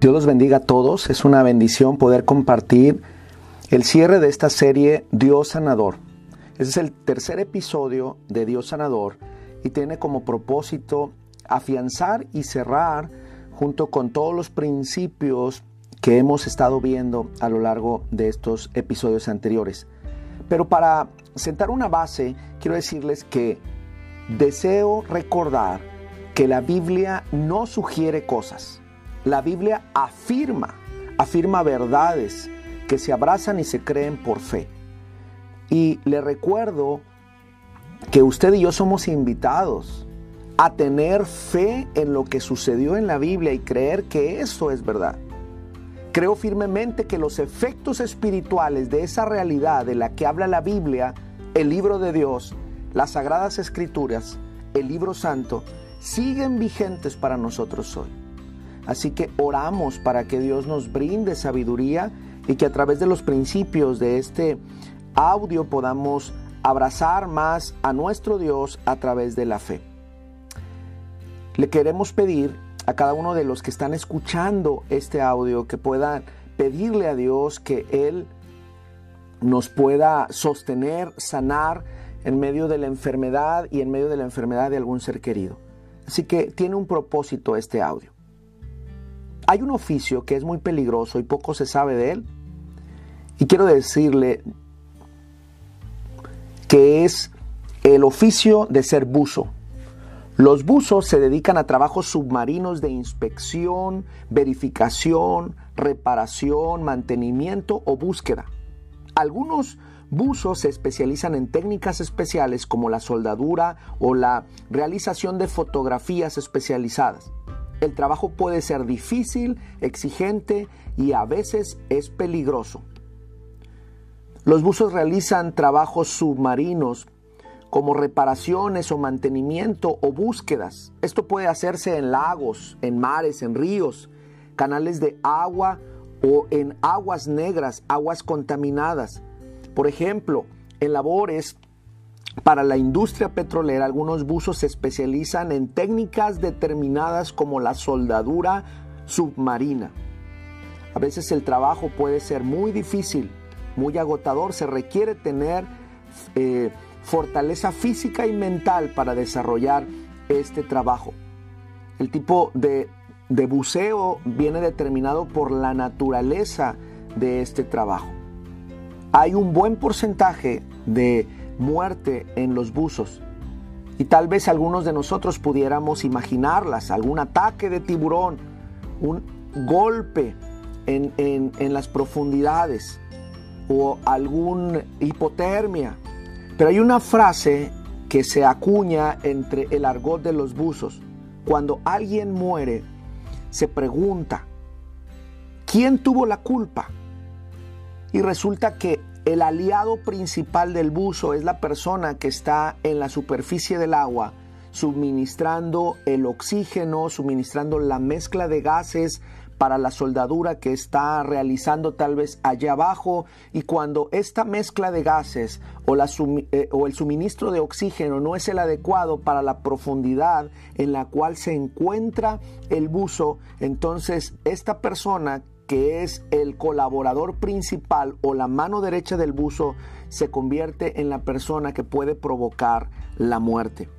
Dios los bendiga a todos. Es una bendición poder compartir el cierre de esta serie Dios Sanador. Ese es el tercer episodio de Dios Sanador y tiene como propósito afianzar y cerrar junto con todos los principios que hemos estado viendo a lo largo de estos episodios anteriores. Pero para sentar una base, quiero decirles que deseo recordar que la Biblia no sugiere cosas. La Biblia afirma, afirma verdades que se abrazan y se creen por fe. Y le recuerdo que usted y yo somos invitados a tener fe en lo que sucedió en la Biblia y creer que eso es verdad. Creo firmemente que los efectos espirituales de esa realidad de la que habla la Biblia, el libro de Dios, las sagradas escrituras, el libro santo, siguen vigentes para nosotros hoy. Así que oramos para que Dios nos brinde sabiduría y que a través de los principios de este audio podamos abrazar más a nuestro Dios a través de la fe. Le queremos pedir a cada uno de los que están escuchando este audio que puedan pedirle a Dios que Él nos pueda sostener, sanar en medio de la enfermedad y en medio de la enfermedad de algún ser querido. Así que tiene un propósito este audio. Hay un oficio que es muy peligroso y poco se sabe de él. Y quiero decirle que es el oficio de ser buzo. Los buzos se dedican a trabajos submarinos de inspección, verificación, reparación, mantenimiento o búsqueda. Algunos buzos se especializan en técnicas especiales como la soldadura o la realización de fotografías especializadas. El trabajo puede ser difícil, exigente y a veces es peligroso. Los buzos realizan trabajos submarinos como reparaciones o mantenimiento o búsquedas. Esto puede hacerse en lagos, en mares, en ríos, canales de agua o en aguas negras, aguas contaminadas. Por ejemplo, en labores para la industria petrolera, algunos buzos se especializan en técnicas determinadas como la soldadura submarina. A veces el trabajo puede ser muy difícil, muy agotador, se requiere tener eh, fortaleza física y mental para desarrollar este trabajo. El tipo de, de buceo viene determinado por la naturaleza de este trabajo. Hay un buen porcentaje de muerte en los buzos. Y tal vez algunos de nosotros pudiéramos imaginarlas, algún ataque de tiburón, un golpe en, en las profundidades o algún hipotermia. Pero hay una frase que se acuña entre el argot de los buzos. Cuando alguien muere, se pregunta, ¿quién tuvo la culpa? Y resulta que el aliado principal del buzo es la persona que está en la superficie del agua, suministrando el oxígeno, suministrando la mezcla de gases para la soldadura que está realizando tal vez allá abajo. Y cuando esta mezcla de gases o, eh, el suministro de oxígeno no es el adecuado para la profundidad en la cual se encuentra el buzo, entonces esta persona que es el colaborador principal o la mano derecha del buzo, se convierte en la persona que puede provocar la muerte.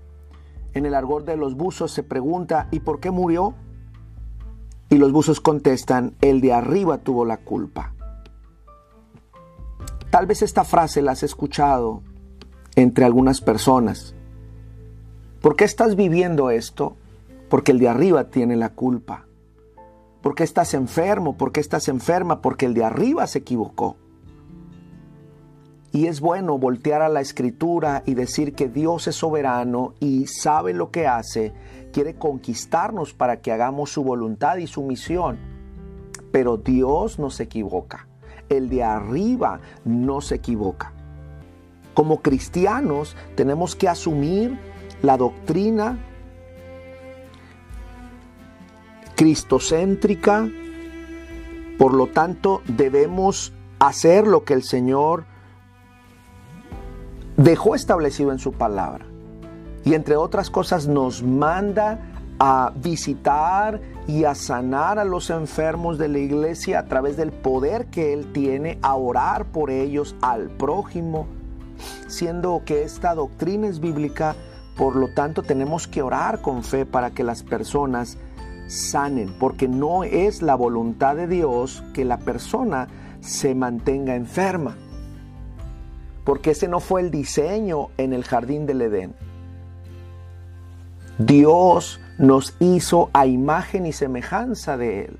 En el argor de los buzos se pregunta, ¿y por qué murió? Y los buzos contestan, el de arriba tuvo la culpa. Tal vez esta frase la has escuchado entre algunas personas. ¿Por qué estás viviendo esto? Porque el de arriba tiene la culpa. ¿Por qué estás enfermo? ¿Por qué estás enferma? Porque el de arriba se equivocó. Y es bueno voltear a la escritura y decir que Dios es soberano y sabe lo que hace, quiere conquistarnos para que hagamos su voluntad y su misión. Pero Dios no se equivoca. El de arriba no se equivoca. Como cristianos tenemos que asumir la doctrina cristocéntrica, por lo tanto debemos hacer lo que el Señor dejó establecido en su palabra. Y entre otras cosas nos manda a visitar y a sanar a los enfermos de la iglesia a través del poder que Él tiene, a orar por ellos, al prójimo, siendo que esta doctrina es bíblica, por lo tanto tenemos que orar con fe para que las personas sanen, porque no es la voluntad de Dios que la persona se mantenga enferma, porque ese no fue el diseño en el jardín del Edén. Dios nos hizo a imagen y semejanza de Él.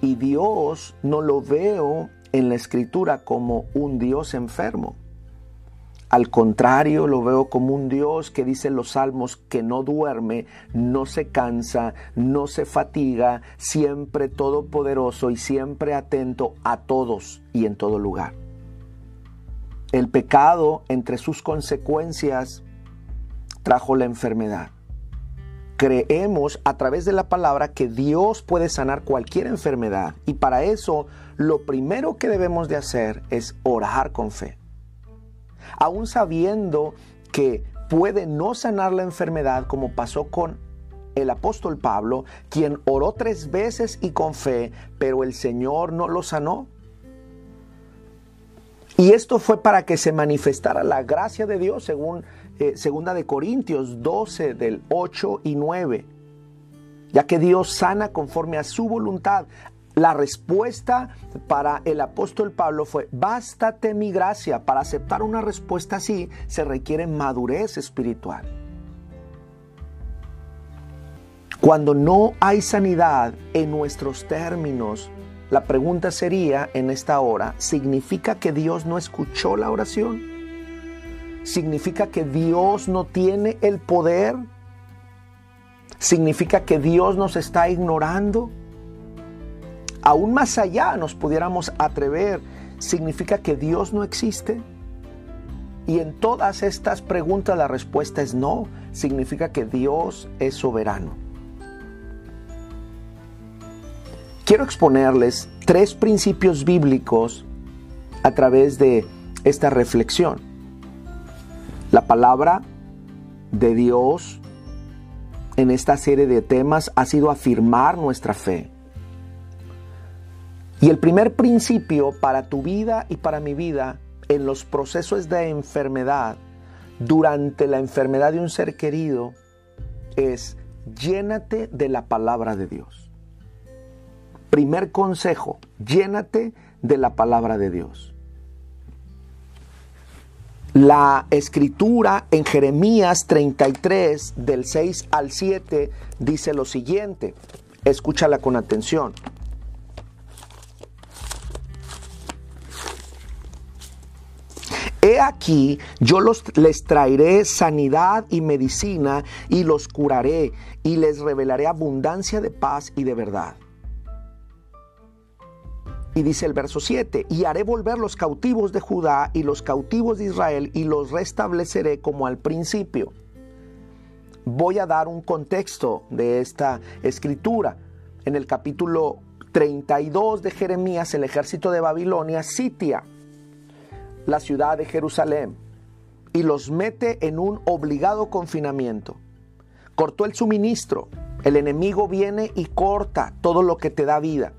Y Dios no lo veo en la escritura como un Dios enfermo. Al contrario, lo veo como un Dios que dice en los salmos que no duerme, no se cansa, no se fatiga, siempre todopoderoso y siempre atento a todos y en todo lugar. El pecado, entre sus consecuencias, trajo la enfermedad. Creemos a través de la palabra que Dios puede sanar cualquier enfermedad y para eso lo primero que debemos de hacer es orar con fe aún sabiendo que puede no sanar la enfermedad como pasó con el apóstol Pablo, quien oró tres veces y con fe, pero el Señor no lo sanó. Y esto fue para que se manifestara la gracia de Dios, según eh, segunda de Corintios 12 del 8 y 9, ya que Dios sana conforme a su voluntad. La respuesta para el apóstol Pablo fue, bástate mi gracia. Para aceptar una respuesta así se requiere madurez espiritual. Cuando no hay sanidad en nuestros términos, la pregunta sería en esta hora, ¿significa que Dios no escuchó la oración? ¿Significa que Dios no tiene el poder? ¿Significa que Dios nos está ignorando? Aún más allá nos pudiéramos atrever, ¿significa que Dios no existe? Y en todas estas preguntas la respuesta es no, significa que Dios es soberano. Quiero exponerles tres principios bíblicos a través de esta reflexión. La palabra de Dios en esta serie de temas ha sido afirmar nuestra fe. Y el primer principio para tu vida y para mi vida en los procesos de enfermedad, durante la enfermedad de un ser querido, es llénate de la palabra de Dios. Primer consejo, llénate de la palabra de Dios. La escritura en Jeremías 33 del 6 al 7 dice lo siguiente, escúchala con atención. He aquí, yo los, les traeré sanidad y medicina y los curaré y les revelaré abundancia de paz y de verdad. Y dice el verso 7, y haré volver los cautivos de Judá y los cautivos de Israel y los restableceré como al principio. Voy a dar un contexto de esta escritura. En el capítulo 32 de Jeremías, el ejército de Babilonia sitia la ciudad de Jerusalén y los mete en un obligado confinamiento. Cortó el suministro. El enemigo viene y corta todo lo que te da vida.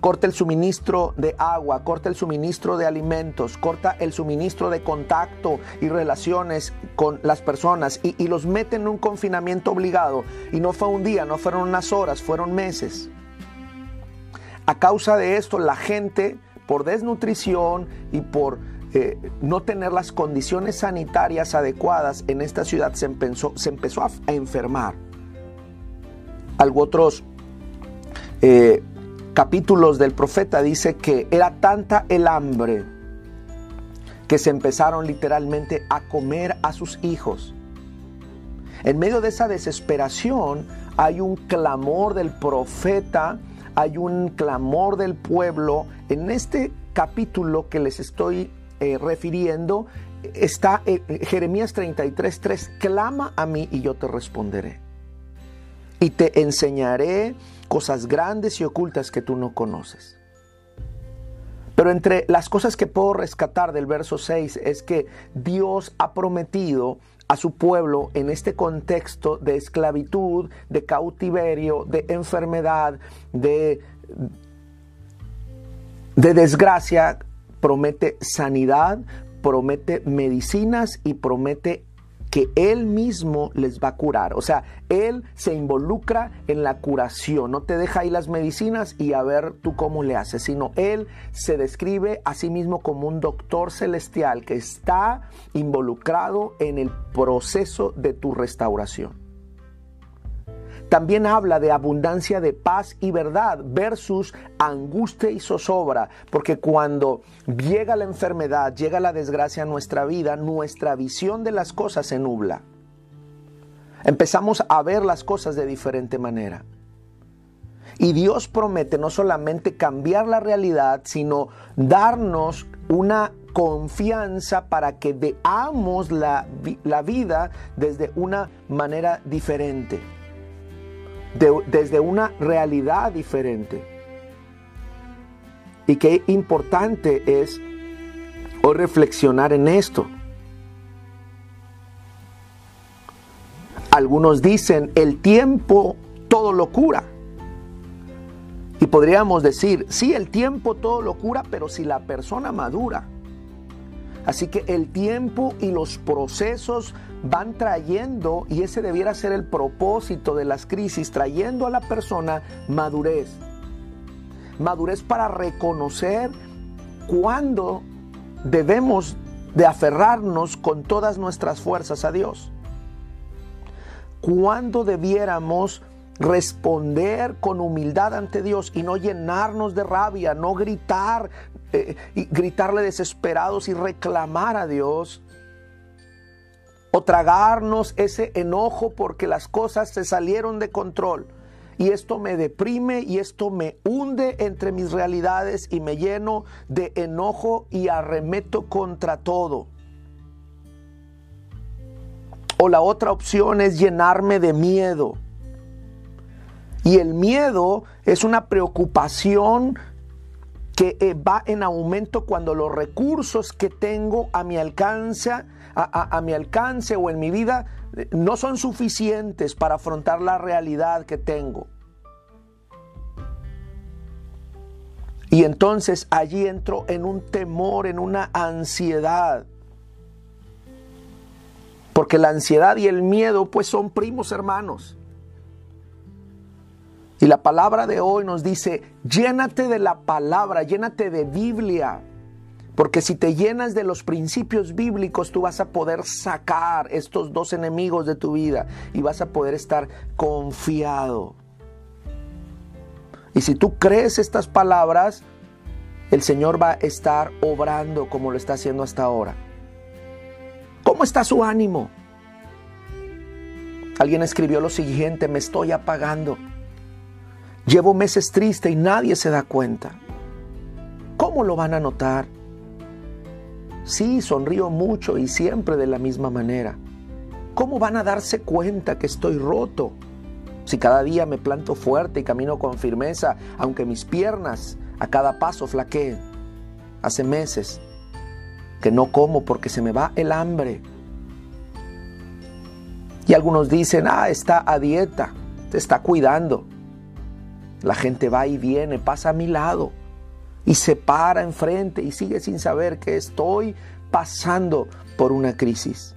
Corta el suministro de agua, corta el suministro de alimentos, corta el suministro de contacto y relaciones con las personas y, y los mete en un confinamiento obligado. Y no fue un día, no fueron unas horas, fueron meses. A causa de esto, la gente, por desnutrición y por eh, no tener las condiciones sanitarias adecuadas en esta ciudad se empezó, se empezó a, enfermar. Algo otros eh, capítulos del profeta dice que era tanta el hambre que se empezaron literalmente a comer a sus hijos. En medio de esa desesperación hay un clamor del profeta, hay un clamor del pueblo. En este capítulo que les estoy eh, refiriendo está en eh, Jeremías 33:3, clama a mí y yo te responderé. Y te enseñaré cosas grandes y ocultas que tú no conoces. Pero entre las cosas que puedo rescatar del verso 6 es que Dios ha prometido a su pueblo en este contexto de esclavitud, de cautiverio, de enfermedad, de, de desgracia, promete sanidad, promete medicinas y promete que Él mismo les va a curar. O sea, Él se involucra en la curación, no te deja ahí las medicinas y a ver tú cómo le haces, sino Él se describe a sí mismo como un doctor celestial que está involucrado en el proceso de tu restauración. También habla de abundancia de paz y verdad versus angustia y zozobra, porque cuando llega la enfermedad, llega la desgracia a nuestra vida, nuestra visión de las cosas se nubla. Empezamos a ver las cosas de diferente manera. Y Dios promete no solamente cambiar la realidad, sino darnos una confianza para que veamos la, la vida desde una manera diferente desde una realidad diferente. Y qué importante es hoy reflexionar en esto. Algunos dicen, el tiempo todo lo cura. Y podríamos decir, sí, el tiempo todo lo cura, pero si la persona madura. Así que el tiempo y los procesos van trayendo, y ese debiera ser el propósito de las crisis, trayendo a la persona madurez. Madurez para reconocer cuándo debemos de aferrarnos con todas nuestras fuerzas a Dios. Cuándo debiéramos responder con humildad ante Dios y no llenarnos de rabia, no gritar eh, y gritarle desesperados y reclamar a Dios o tragarnos ese enojo porque las cosas se salieron de control. Y esto me deprime y esto me hunde entre mis realidades y me lleno de enojo y arremeto contra todo. O la otra opción es llenarme de miedo. Y el miedo es una preocupación que eh, va en aumento cuando los recursos que tengo a mi alcance a, mi alcance o en mi vida eh, no son suficientes para afrontar la realidad que tengo. Y entonces allí entro en un temor, en una ansiedad. Porque la ansiedad y el miedo pues son primos hermanos. Y la palabra de hoy nos dice, llénate de la palabra, llénate de Biblia. Porque si te llenas de los principios bíblicos, tú vas a poder sacar estos dos enemigos de tu vida y vas a poder estar confiado. Y si tú crees estas palabras, el Señor va a estar obrando como lo está haciendo hasta ahora. ¿Cómo está su ánimo? Alguien escribió lo siguiente, me estoy apagando. Llevo meses triste y nadie se da cuenta. ¿Cómo lo van a notar? Sí, sonrío mucho y siempre de la misma manera. ¿Cómo van a darse cuenta que estoy roto? Si cada día me planto fuerte y camino con firmeza, aunque mis piernas a cada paso flaqueen. Hace meses que no como porque se me va el hambre. Y algunos dicen, ah, está a dieta, te está cuidando. La gente va y viene, pasa a mi lado y se para enfrente y sigue sin saber que estoy pasando por una crisis.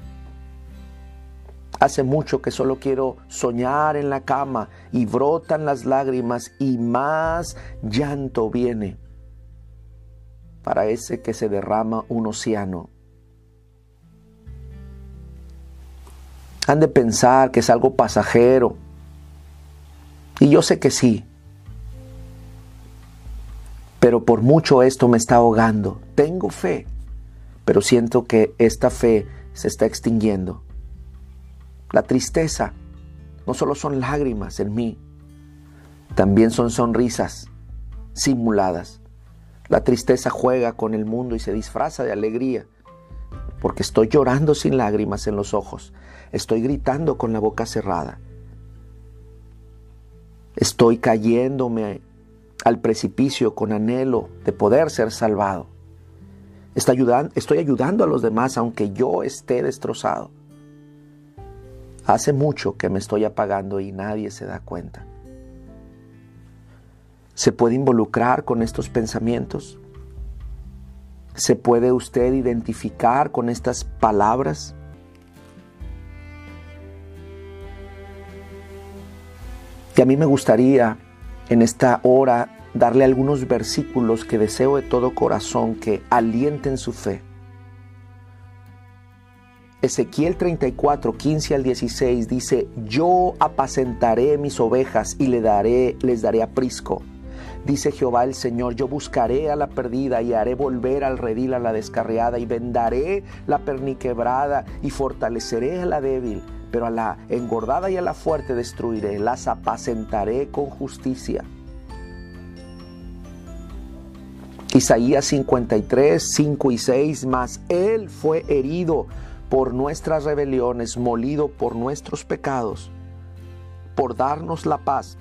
Hace mucho que solo quiero soñar en la cama y brotan las lágrimas y más llanto viene para ese que se derrama un océano. Han de pensar que es algo pasajero. Y yo sé que sí, por mucho esto me está ahogando. Tengo fe, pero siento que esta fe se está extinguiendo. La tristeza no solo son lágrimas en mí, también son sonrisas simuladas. La tristeza juega con el mundo y se disfraza de alegría, porque estoy llorando sin lágrimas en los ojos, estoy gritando con la boca cerrada, estoy cayéndome al precipicio con anhelo de poder ser salvado. Estoy ayudando, a los demás aunque yo esté destrozado. Hace mucho que me estoy apagando y nadie se da cuenta. ¿Se puede involucrar con estos pensamientos? ¿Se puede usted identificar con estas palabras? Y a mí me gustaría en esta hora darle algunos versículos que deseo de todo corazón que alienten su fe. Ezequiel 34, 15 al 16 dice, yo apacentaré mis ovejas y le daré, les daré aprisco. Dice Jehová el Señor, yo buscaré a la perdida y haré volver al redil a la descarriada y vendaré la perniquebrada y fortaleceré a la débil, pero a la engordada y a la fuerte destruiré, las apacentaré con justicia. Isaías 53, 5 y 6, mas Él fue herido por nuestras rebeliones, molido por nuestros pecados, por darnos la paz.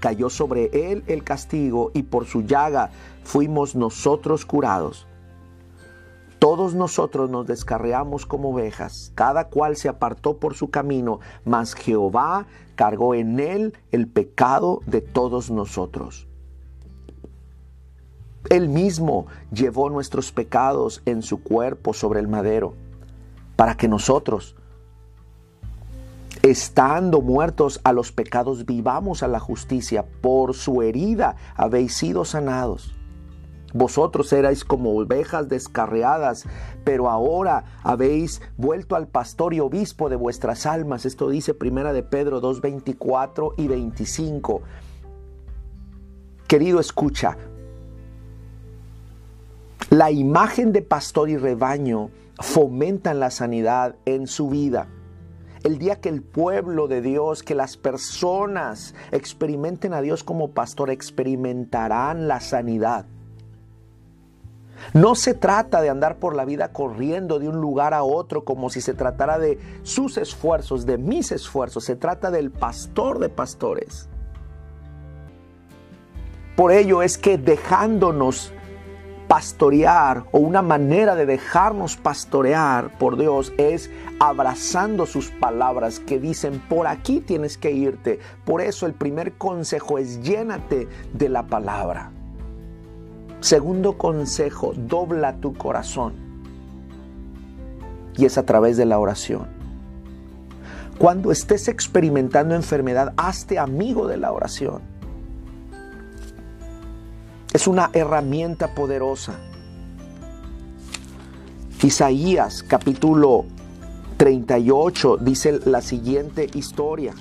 Cayó sobre Él el castigo y por su llaga fuimos nosotros curados. Todos nosotros nos descarreamos como ovejas, cada cual se apartó por su camino, mas Jehová cargó en él el pecado de todos nosotros. Él mismo llevó nuestros pecados en su cuerpo sobre el madero, para que nosotros, estando muertos a los pecados, vivamos a la justicia. Por su herida habéis sido sanados. Vosotros erais como ovejas descarriadas, pero ahora habéis vuelto al pastor y obispo de vuestras almas. Esto dice Primera de Pedro 2, 24 y 25. Querido escucha, la imagen de pastor y rebaño fomentan la sanidad en su vida. El día que el pueblo de Dios, que las personas experimenten a Dios como pastor, experimentarán la sanidad. No se trata de andar por la vida corriendo de un lugar a otro como si se tratara de sus esfuerzos, de mis esfuerzos. Se trata del pastor de pastores. Por ello es que dejándonos pastorear o una manera de dejarnos pastorear por Dios es abrazando sus palabras que dicen por aquí tienes que irte. Por eso el primer consejo es llénate de la palabra. Segundo consejo, dobla tu corazón. Y es a través de la oración. Cuando estés experimentando enfermedad, hazte amigo de la oración es una herramienta poderosa. Isaías capítulo 38 dice la siguiente historia.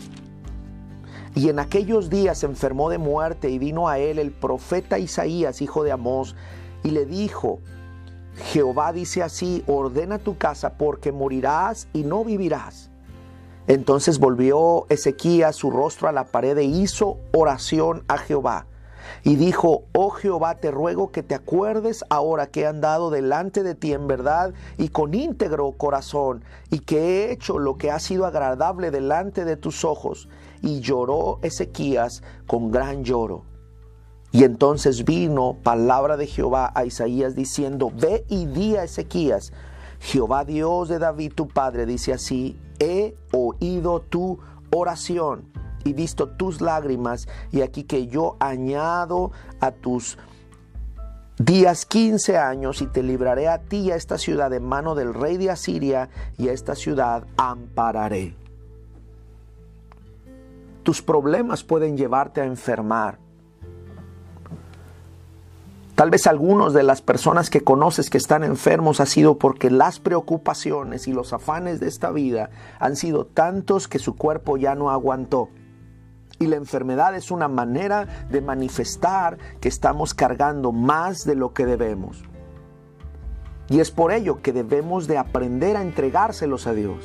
Y en aquellos días se enfermó de muerte y vino a él el profeta Isaías, hijo de Amós, y le dijo, Jehová dice así, ordena tu casa porque morirás y no vivirás. Entonces volvió Ezequías su rostro a la pared e hizo oración a Jehová y dijo, oh Jehová, te ruego que te acuerdes ahora que he andado delante de ti en verdad y con íntegro corazón, y que he hecho lo que ha sido agradable delante de tus ojos. Y lloró Ezequías con gran lloro. Y entonces vino palabra de Jehová a Isaías diciendo, ve y di a Ezequías, Jehová Dios de David tu padre dice así, he oído tu oración y visto tus lágrimas, y aquí que yo añado a tus días 15 años y te libraré a ti y a esta ciudad de mano del rey de Asiria y a esta ciudad ampararé. Tus problemas pueden llevarte a enfermar. Tal vez algunos de las personas que conoces que están enfermos ha sido porque las preocupaciones y los afanes de esta vida han sido tantos que su cuerpo ya no aguantó. Y la enfermedad es una manera de manifestar que estamos cargando más de lo que debemos. Y es por ello que debemos de aprender a entregárselos a Dios.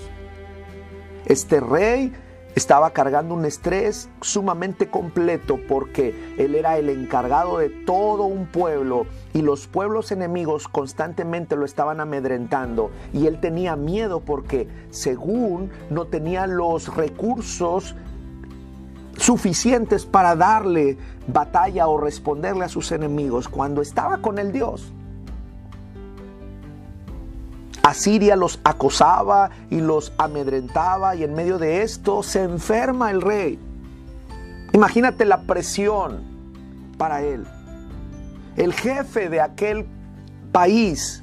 Este rey estaba cargando un estrés sumamente completo porque él era el encargado de todo un pueblo y los pueblos enemigos constantemente lo estaban amedrentando y él tenía miedo porque según no tenía los recursos suficientes para darle batalla o responderle a sus enemigos cuando estaba con el Dios. Asiria los acosaba y los amedrentaba y en medio de esto se enferma el rey. Imagínate la presión para él. El jefe de aquel país,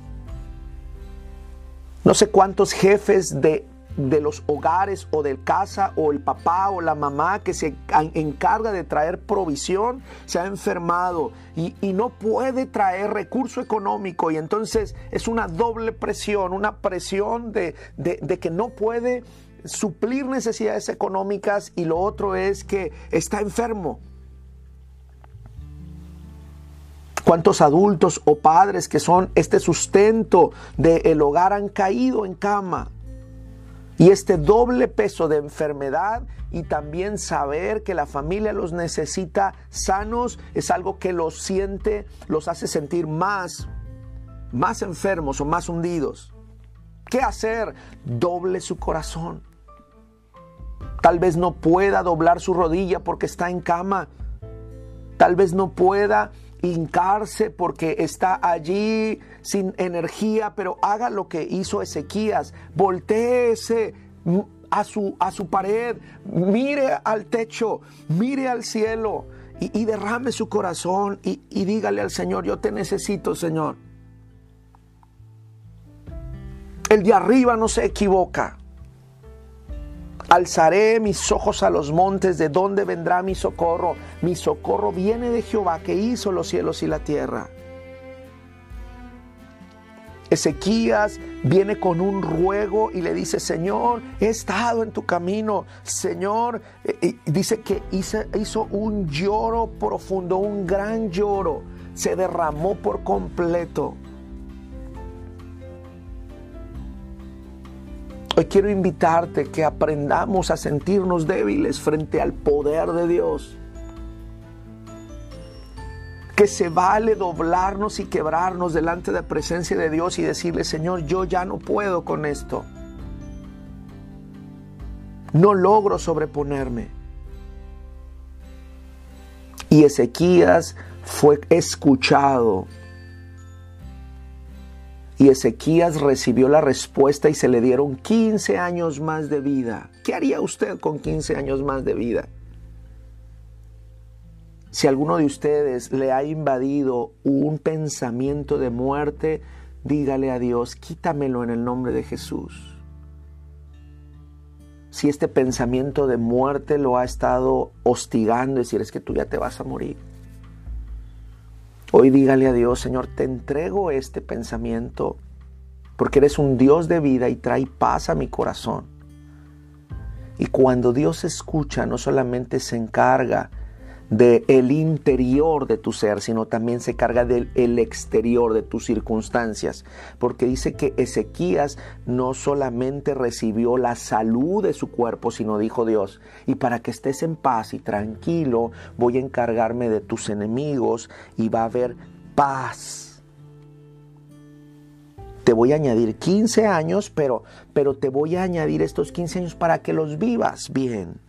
no sé cuántos jefes de de los hogares o del casa o el papá o la mamá que se encarga de traer provisión se ha enfermado y, no puede traer recurso económico y entonces es una doble presión, una presión de, que no puede suplir necesidades económicas y lo otro es que está enfermo. ¿Cuántos adultos o padres que son este sustento del hogar han caído en cama? Y este doble peso de enfermedad y también saber que la familia los necesita sanos es algo que los siente, los hace sentir más, más enfermos o más hundidos. ¿Qué hacer? Doble su corazón. Tal vez no pueda doblar su rodilla porque está en cama. Tal vez no pueda hincarse porque está allí sin energía, pero haga lo que hizo Ezequías, volteese a su, a su pared, mire al techo, mire al cielo y, derrame su corazón y, y dígale al Señor, yo te necesito, Señor. El de arriba no se equivoca. Alzaré mis ojos a los montes, ¿de dónde vendrá mi socorro? Mi socorro viene de Jehová que hizo los cielos y la tierra. Ezequías viene con un ruego y le dice, Señor, he estado en tu camino. Señor, eh, dice que hizo un lloro profundo, un gran lloro. Se derramó por completo. Hoy quiero invitarte que aprendamos a sentirnos débiles frente al poder de Dios. Que se vale doblarnos y quebrarnos delante de la presencia de Dios y decirle, Señor, yo ya no puedo con esto. No logro sobreponerme. Y Ezequías fue escuchado y Ezequías recibió la respuesta y se le dieron 15 años más de vida. ¿Qué haría usted con 15 años más de vida? Si alguno de ustedes le ha invadido un pensamiento de muerte, dígale a Dios, quítamelo en el nombre de Jesús. Si este pensamiento de muerte lo ha estado hostigando, decir, es que tú ya te vas a morir. Hoy dígale a Dios, Señor, te entrego este pensamiento porque eres un Dios de vida y trae paz a mi corazón. Y cuando Dios escucha, no solamente se encarga del el interior de tu ser, sino también se carga del el exterior de tus circunstancias. Porque dice que Ezequías no solamente recibió la salud de su cuerpo, sino dijo Dios, y para que estés en paz y tranquilo, voy a encargarme de tus enemigos y va a haber paz. Te voy a añadir 15 años, pero, pero te voy a añadir estos 15 años para que los vivas bien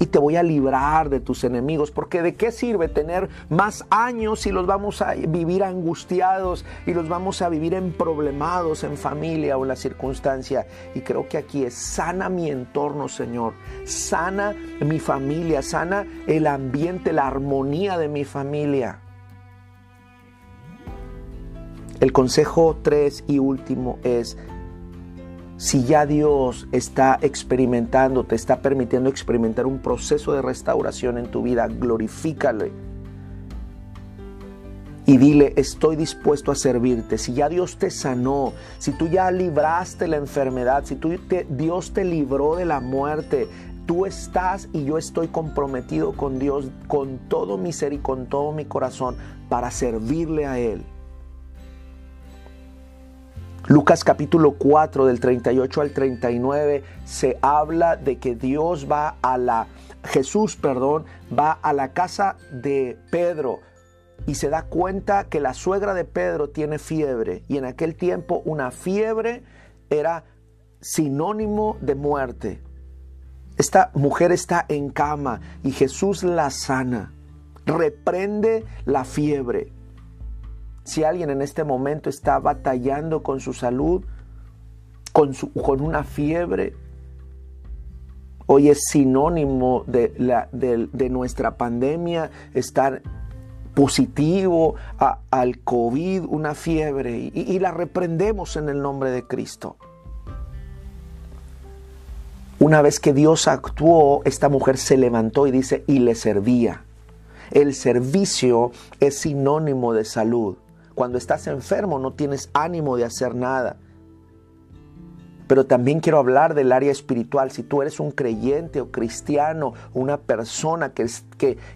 y te voy a librar de tus enemigos. Porque de qué sirve tener más años si los vamos a vivir angustiados y los vamos a vivir en problemados en familia o en la circunstancia. Y creo que aquí es sana mi entorno, Señor. Sana mi familia, sana el ambiente, la armonía de mi familia. El consejo 3 y último es si ya Dios está experimentando, te está permitiendo experimentar un proceso de restauración en tu vida, glorifícale. Y dile, estoy dispuesto a servirte. Si ya Dios te sanó, si tú ya libraste la enfermedad, si tú Dios te libró de la muerte, tú estás y yo estoy comprometido con Dios con todo mi ser y con todo mi corazón para servirle a Él. Lucas capítulo 4 del 38 al 39 se habla de que Dios va a la, Jesús, perdón, va a la casa de Pedro y se da cuenta que la suegra de Pedro tiene fiebre y en aquel tiempo una fiebre era sinónimo de muerte. Esta mujer está en cama y Jesús la sana, reprende la fiebre Si alguien en este momento está batallando con su salud, con, con una fiebre, hoy es sinónimo de, la, de, nuestra pandemia estar positivo al COVID, una fiebre, y, y la reprendemos en el nombre de Cristo. Una vez que Dios actuó, esta mujer se levantó y dice, y le servía. El servicio es sinónimo de salud. Cuando estás enfermo no tienes ánimo de hacer nada. Pero también quiero hablar del área espiritual. Si tú eres un creyente o cristiano, una persona que,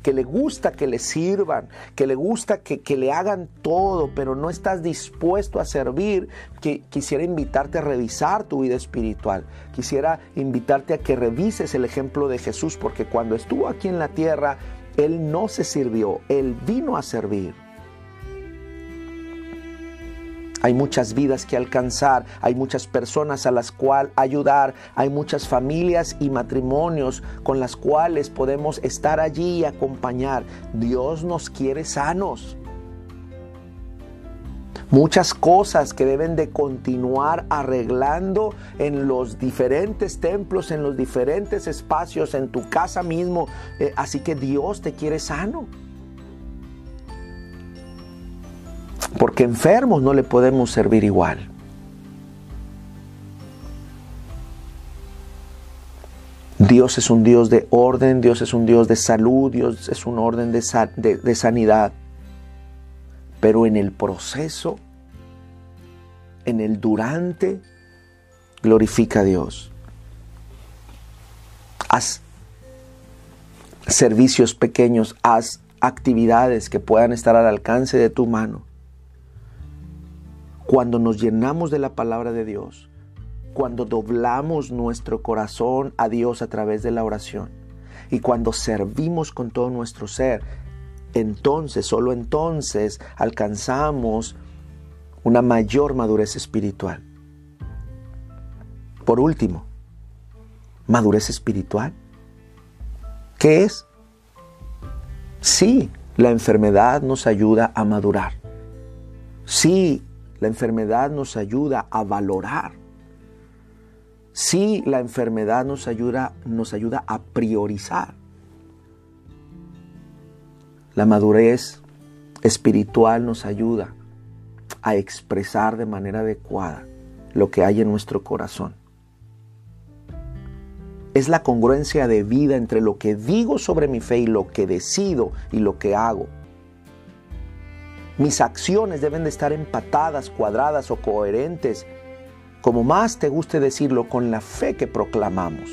le gusta que le sirvan, que le gusta que, que, le hagan todo, pero no estás dispuesto a servir, que, quisiera invitarte a revisar tu vida espiritual. Quisiera invitarte a que revises el ejemplo de Jesús, porque cuando estuvo aquí en la tierra, Él no se sirvió, Él vino a servir. Hay muchas vidas que alcanzar, hay muchas personas a las cuales ayudar, hay muchas familias y matrimonios con las cuales podemos estar allí y acompañar. Dios nos quiere sanos. Muchas cosas que deben de continuar arreglando en los diferentes templos, en los diferentes espacios, en tu casa mismo. Eh, así que Dios te quiere sano. Porque enfermos no le podemos servir igual. Dios es un Dios de orden, Dios es un Dios de salud, Dios es un orden de, de, sanidad. Pero en el proceso, en el durante, glorifica a Dios. Haz servicios pequeños, haz actividades que puedan estar al alcance de tu mano cuando nos llenamos de la palabra de Dios, cuando doblamos nuestro corazón a Dios a través de la oración y cuando servimos con todo nuestro ser, entonces, solo entonces alcanzamos una mayor madurez espiritual. Por último, madurez espiritual. ¿Qué es? Sí, la enfermedad nos ayuda a madurar. Sí, la enfermedad nos ayuda a valorar. Sí, la enfermedad nos ayuda, nos ayuda a priorizar. La madurez espiritual nos ayuda a expresar de manera adecuada lo que hay en nuestro corazón. Es la congruencia de vida entre lo que digo sobre mi fe y lo que decido y lo que hago. Mis acciones deben de estar empatadas, cuadradas o coherentes, como más te guste decirlo, con la fe que proclamamos.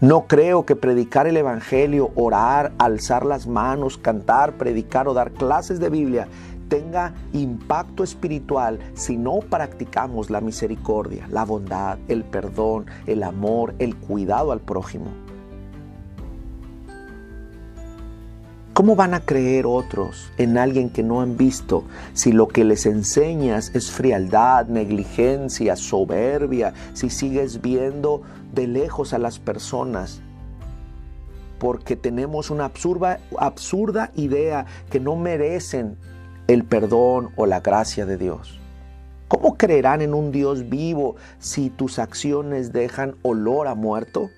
No creo que predicar el Evangelio, orar, alzar las manos, cantar, predicar o dar clases de Biblia tenga impacto espiritual si no practicamos la misericordia, la bondad, el perdón, el amor, el cuidado al prójimo. ¿Cómo van a creer otros en alguien que no han visto si lo que les enseñas es frialdad, negligencia, soberbia, si sigues viendo de lejos a las personas? Porque tenemos una absurda, absurda idea que no merecen el perdón o la gracia de Dios. ¿Cómo creerán en un Dios vivo si tus acciones dejan olor a muerto?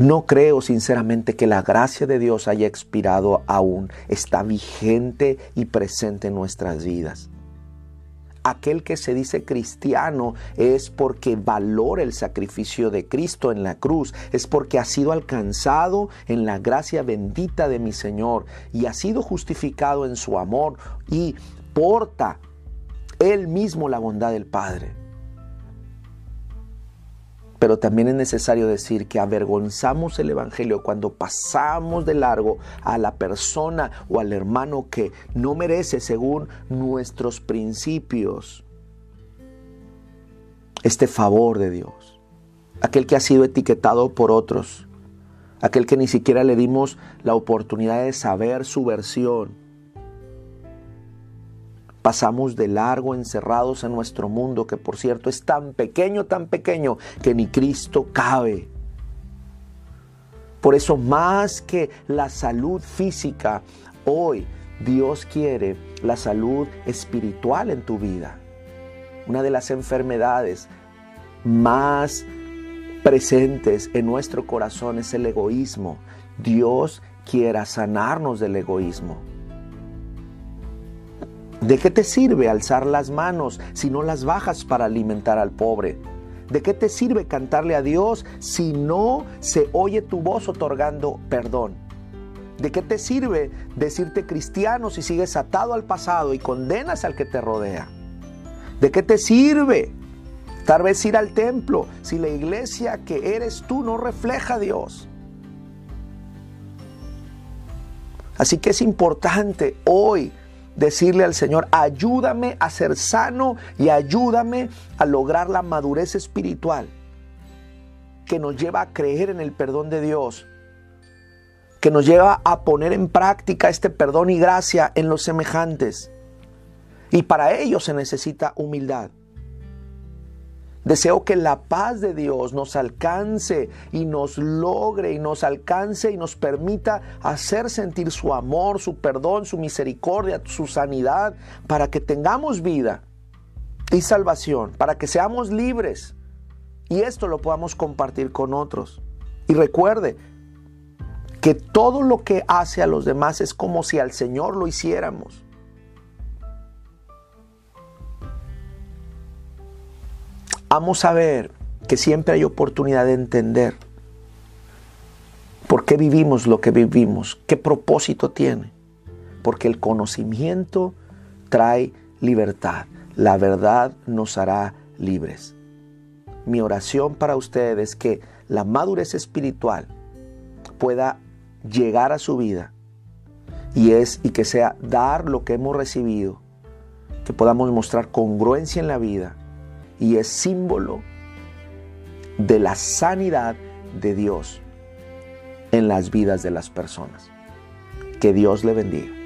No creo sinceramente que la gracia de Dios haya expirado aún. Está vigente y presente en nuestras vidas. Aquel que se dice cristiano es porque valora el sacrificio de Cristo en la cruz, es porque ha sido alcanzado en la gracia bendita de mi Señor y ha sido justificado en su amor y porta él mismo la bondad del Padre. Pero también es necesario decir que avergonzamos el Evangelio cuando pasamos de largo a la persona o al hermano que no merece según nuestros principios este favor de Dios. Aquel que ha sido etiquetado por otros. Aquel que ni siquiera le dimos la oportunidad de saber su versión Pasamos de largo encerrados en nuestro mundo, que por cierto es tan pequeño, tan pequeño, que ni Cristo cabe. Por eso más que la salud física, hoy Dios quiere la salud espiritual en tu vida. Una de las enfermedades más presentes en nuestro corazón es el egoísmo. Dios quiera sanarnos del egoísmo. ¿De qué te sirve alzar las manos si no las bajas para alimentar al pobre? ¿De qué te sirve cantarle a Dios si no se oye tu voz otorgando perdón? ¿De qué te sirve decirte cristiano si sigues atado al pasado y condenas al que te rodea? ¿De qué te sirve tal vez ir al templo si la iglesia que eres tú no refleja a Dios? Así que es importante hoy decirle al Señor, ayúdame a ser sano y ayúdame a lograr la madurez espiritual que nos lleva a creer en el perdón de Dios que nos lleva a poner en práctica este perdón y gracia en los semejantes. Y para ello se necesita humildad. Deseo que la paz de Dios nos alcance y nos logre y nos alcance y nos permita hacer sentir su amor, su perdón, su misericordia, su sanidad, para que tengamos vida y salvación, para que seamos libres y esto lo podamos compartir con otros. Y recuerde, que todo lo que hace a los demás es como si al Señor lo hiciéramos. Vamos a ver que siempre hay oportunidad de entender por qué vivimos lo que vivimos, qué propósito tiene. Porque el conocimiento trae libertad. La verdad nos hará libres. Mi oración para ustedes es que la madurez espiritual pueda llegar a su vida y es y que sea dar lo que hemos recibido, que podamos mostrar congruencia en la vida y es símbolo de la sanidad de Dios en las vidas de las personas. Que Dios le bendiga.